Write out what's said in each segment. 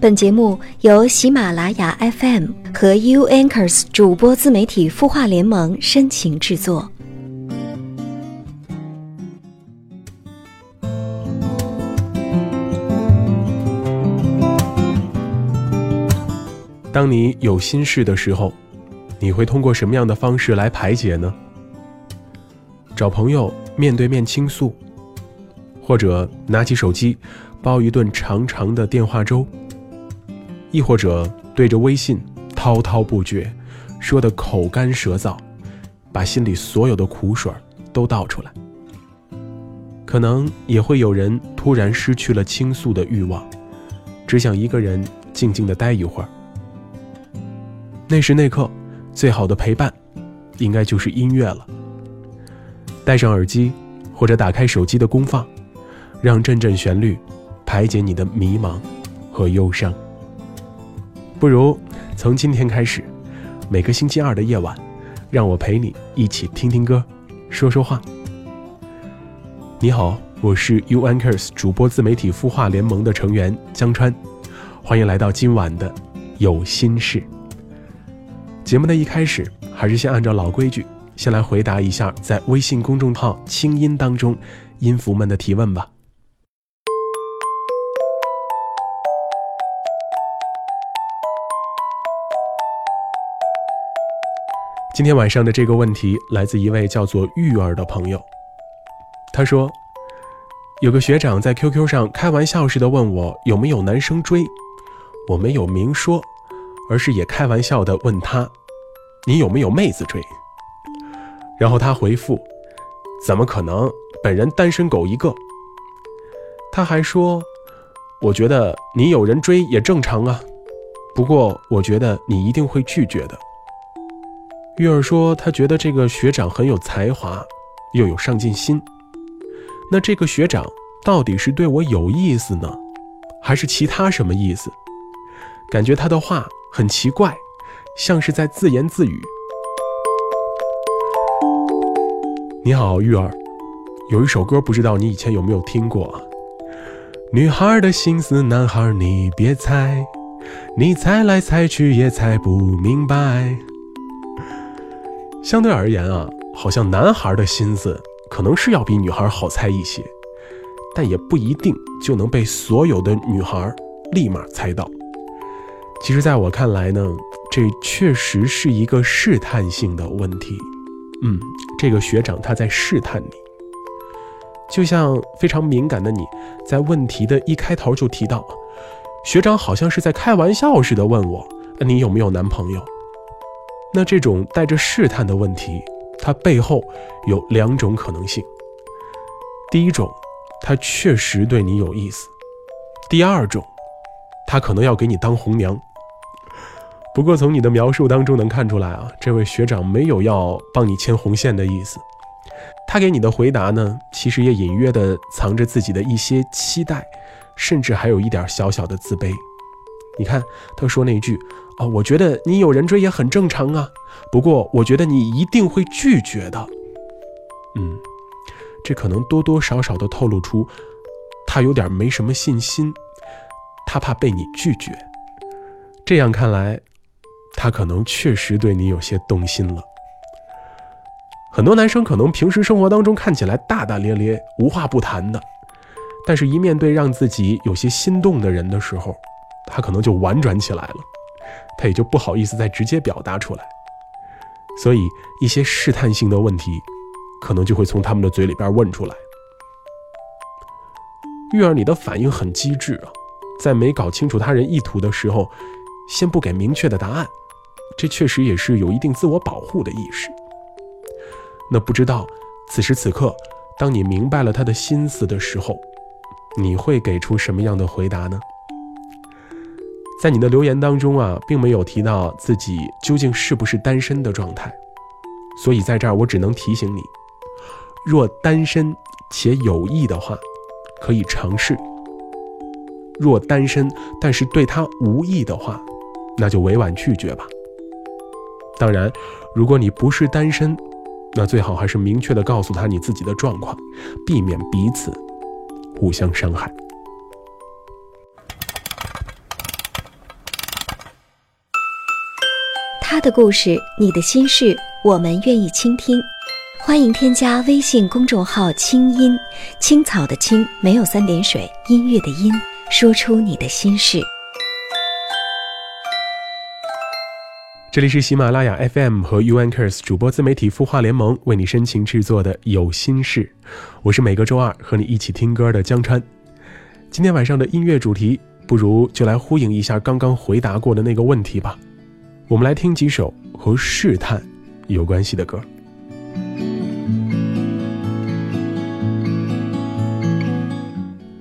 本节目由喜马拉雅 FM 和 U Anchors 主播自媒体孵化联盟深情制作。当你有心事的时候，你会通过什么样的方式来排解呢？找朋友面对面倾诉，或者拿起手机煲一顿长长的电话粥。亦或者对着微信滔滔不绝，说的口干舌燥，把心里所有的苦水都倒出来。可能也会有人突然失去了倾诉的欲望，只想一个人静静的待一会儿。那时那刻，最好的陪伴，应该就是音乐了。戴上耳机，或者打开手机的功放，让阵阵旋律排解你的迷茫和忧伤。不如从今天开始，每个星期二的夜晚，让我陪你一起听听歌，说说话。你好，我是 U Anchors 主播自媒体孵化联盟的成员江川，欢迎来到今晚的有心事。节目的一开始，还是先按照老规矩，先来回答一下在微信公众号“清音”当中音符们的提问吧。今天晚上的这个问题来自一位叫做玉儿的朋友。他说，有个学长在 QQ 上开玩笑似的问我有没有男生追，我没有明说，而是也开玩笑的问他，你有没有妹子追？然后他回复，怎么可能，本人单身狗一个。他还说，我觉得你有人追也正常啊，不过我觉得你一定会拒绝的。玉儿说：“他觉得这个学长很有才华，又有上进心。那这个学长到底是对我有意思呢，还是其他什么意思？感觉他的话很奇怪，像是在自言自语。”你好，玉儿，有一首歌，不知道你以前有没有听过？女孩的心思，男孩你别猜，你猜来猜去也猜不明白。相对而言啊，好像男孩的心思可能是要比女孩好猜一些，但也不一定就能被所有的女孩立马猜到。其实，在我看来呢，这确实是一个试探性的问题。嗯，这个学长他在试探你，就像非常敏感的你在问题的一开头就提到，学长好像是在开玩笑似的问我，你有没有男朋友？那这种带着试探的问题，它背后有两种可能性。第一种，他确实对你有意思；第二种，他可能要给你当红娘。不过从你的描述当中能看出来啊，这位学长没有要帮你牵红线的意思。他给你的回答呢，其实也隐约的藏着自己的一些期待，甚至还有一点小小的自卑。你看，他说那句。啊，我觉得你有人追也很正常啊。不过，我觉得你一定会拒绝的。嗯，这可能多多少少的透露出他有点没什么信心，他怕被你拒绝。这样看来，他可能确实对你有些动心了。很多男生可能平时生活当中看起来大大咧咧、无话不谈的，但是一面对让自己有些心动的人的时候，他可能就婉转起来了。他也就不好意思再直接表达出来，所以一些试探性的问题，可能就会从他们的嘴里边问出来。玉儿，你的反应很机智啊，在没搞清楚他人意图的时候，先不给明确的答案，这确实也是有一定自我保护的意识。那不知道此时此刻，当你明白了他的心思的时候，你会给出什么样的回答呢？在你的留言当中啊，并没有提到自己究竟是不是单身的状态，所以在这儿我只能提醒你：若单身且有意的话，可以尝试；若单身但是对他无意的话，那就委婉拒绝吧。当然，如果你不是单身，那最好还是明确的告诉他你自己的状况，避免彼此互相伤害。他的故事，你的心事，我们愿意倾听。欢迎添加微信公众号“清音青草”的青没有三点水，音乐的音，说出你的心事。这里是喜马拉雅 FM 和 UNKERS 主播自媒体孵化联盟为你深情制作的《有心事》，我是每个周二和你一起听歌的江川。今天晚上的音乐主题，不如就来呼应一下刚刚回答过的那个问题吧。我们来听几首和试探有关系的歌。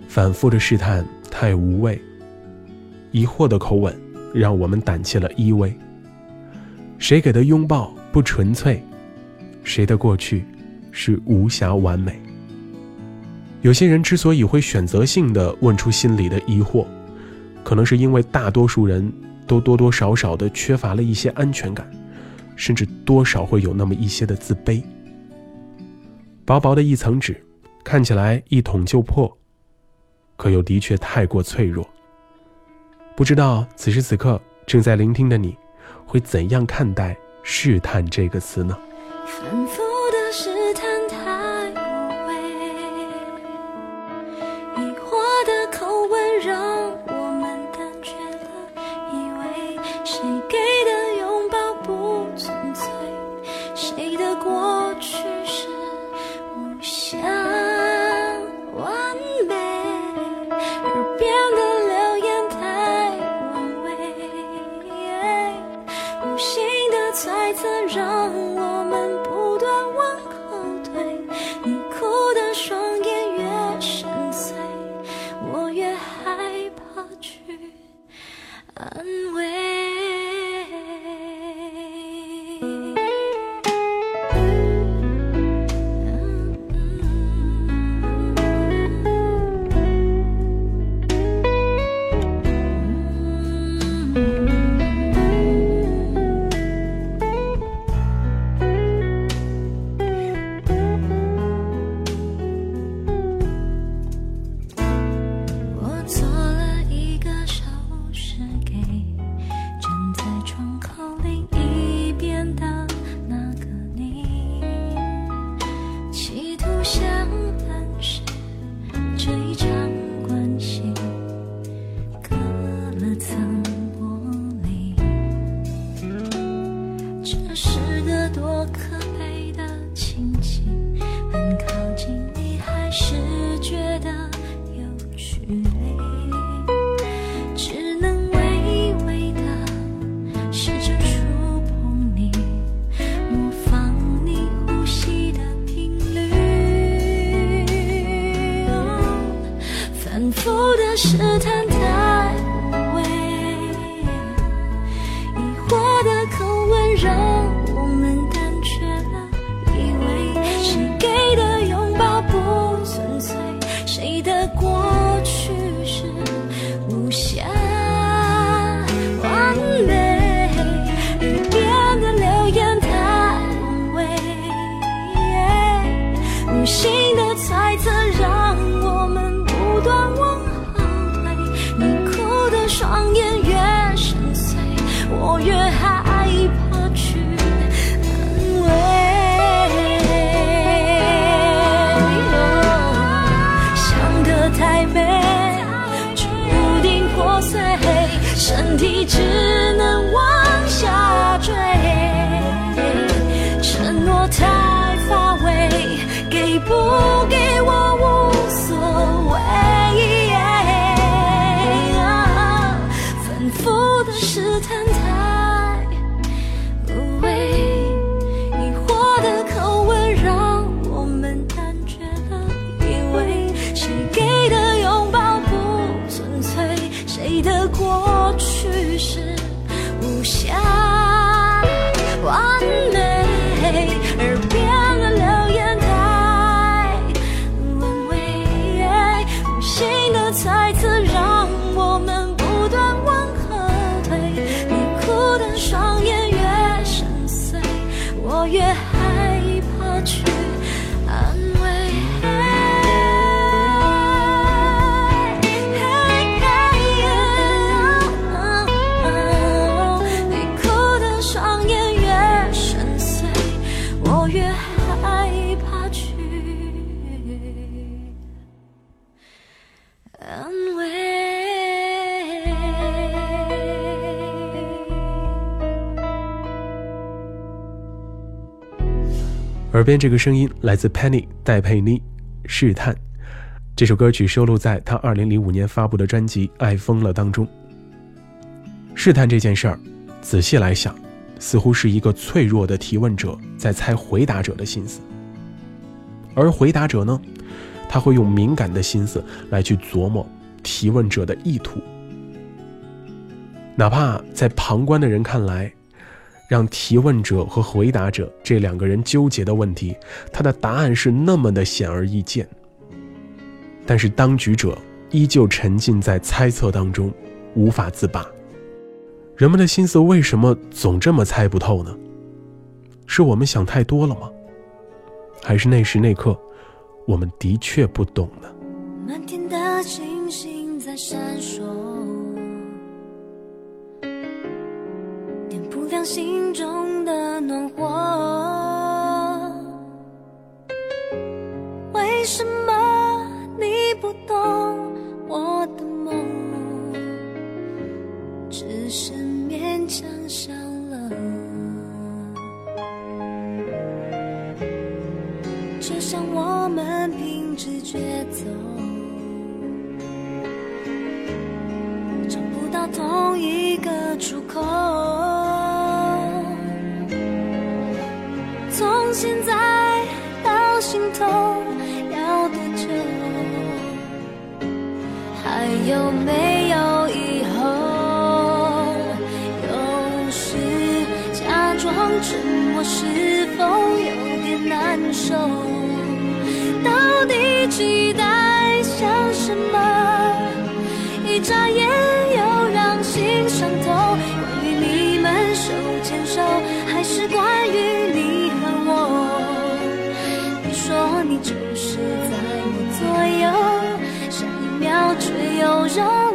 反复的试探太无味，疑惑的口吻让我们胆怯了依偎。谁给的拥抱不纯粹？谁的过去是无暇完美？有些人之所以会选择性的问出心里的疑惑，可能是因为大多数人都多多少少的缺乏了一些安全感，甚至多少会有那么一些的自卑。薄薄的一层纸，看起来一捅就破，可又的确太过脆弱。不知道此时此刻正在聆听的你，会怎样看待“试探”这个词呢？我太乏味给不给再次。耳边这个声音来自 Penny 戴佩妮，《试探》这首歌曲收录在她2005年发布的专辑《爱疯了》当中。试探这件事儿，仔细来想，似乎是一个脆弱的提问者在猜回答者的心思，而回答者呢，他会用敏感的心思来去琢磨提问者的意图，哪怕在旁观的人看来。让提问者和回答者这两个人纠结的问题，他的答案是那么的显而易见。但是当局者依旧沉浸在猜测当中，无法自拔。人们的心思为什么总这么猜不透呢？是我们想太多了吗？还是那时那刻，我们的确不懂呢？满天的星星在闪烁。心中的暖和，为什么你不懂我的梦？只是勉强笑了，就像我们凭直觉走，期待像什么？一眨眼又让心伤透。关于你们手牵手，还是关于？你和我？你说你就是在我左右，下一秒却又让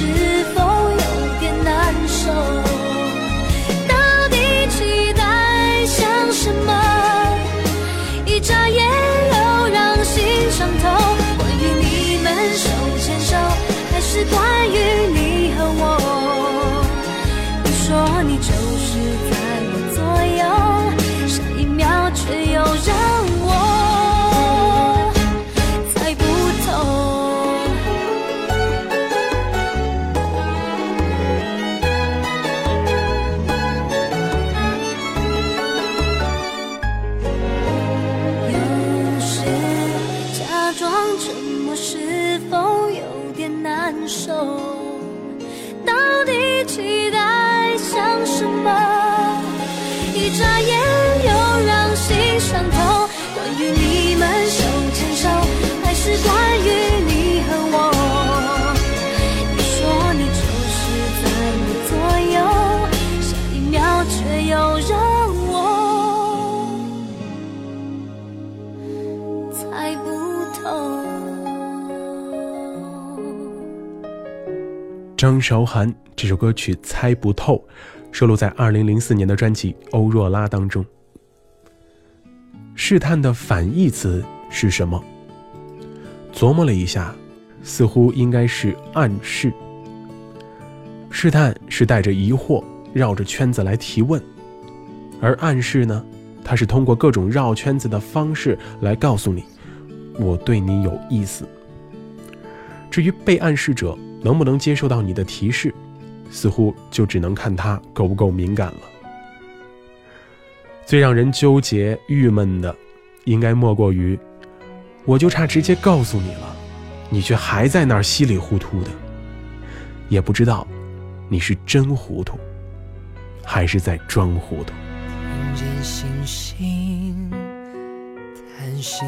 是。张韶涵这首歌曲《猜不透》，收录在2004年的专辑《欧若拉》当中。试探的反义词是什么？琢磨了一下，似乎应该是暗示。试探是带着疑惑，绕着圈子来提问，而暗示呢，它是通过各种绕圈子的方式来告诉你，我对你有意思。至于被暗示者。能不能接受到你的提示，似乎就只能看他够不够敏感了。最让人纠结、郁闷的，应该莫过于，我就差直接告诉你了，你却还在那儿稀里糊涂的，也不知道你是真糊涂，还是在装糊涂。星星叹息，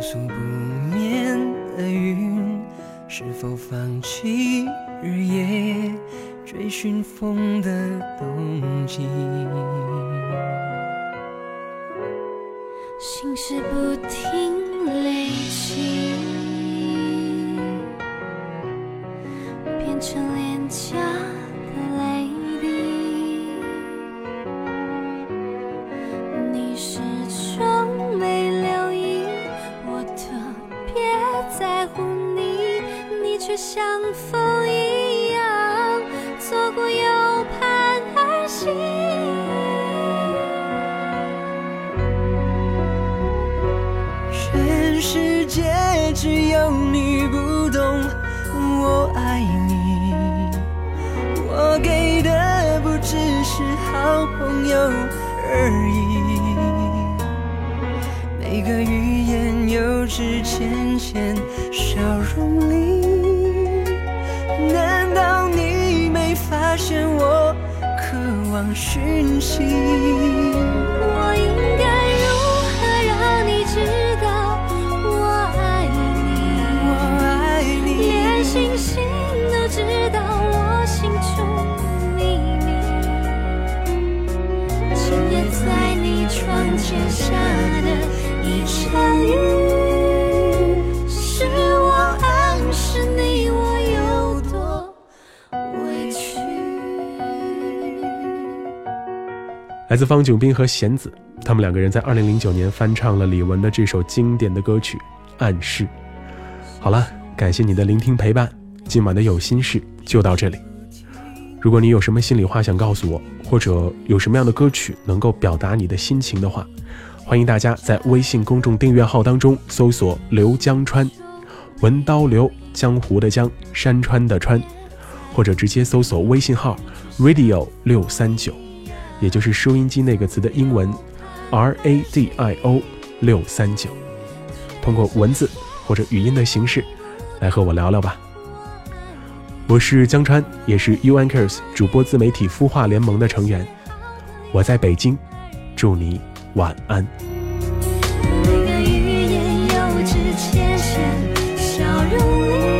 告诉不眠的云，是否放弃日夜追寻风的踪迹。心事不停累积，只有你不懂我爱你，我给的不只是好朋友而已。每个语言又止浅浅笑容里，难道你没发现我渴望讯息？来自方炯斌和弦子，他们两个人在2009年翻唱了李玟的这首经典的歌曲《暗示》。好了，感谢你的聆听陪伴，今晚的有心事就到这里。如果你有什么心里话想告诉我，或者有什么样的歌曲能够表达你的心情的话，欢迎大家在微信公众订阅号当中搜索“刘江川”，文刀刘，江湖的江，山川的川，或者直接搜索微信号 radio 六三九。也就是收音机那个词的英文 R A D I O 六三九，通过文字或者语音的形式来和我聊聊吧。我是江川，也是 U Anchors 主播自媒体孵化联盟的成员。我在北京，祝你晚安。笑容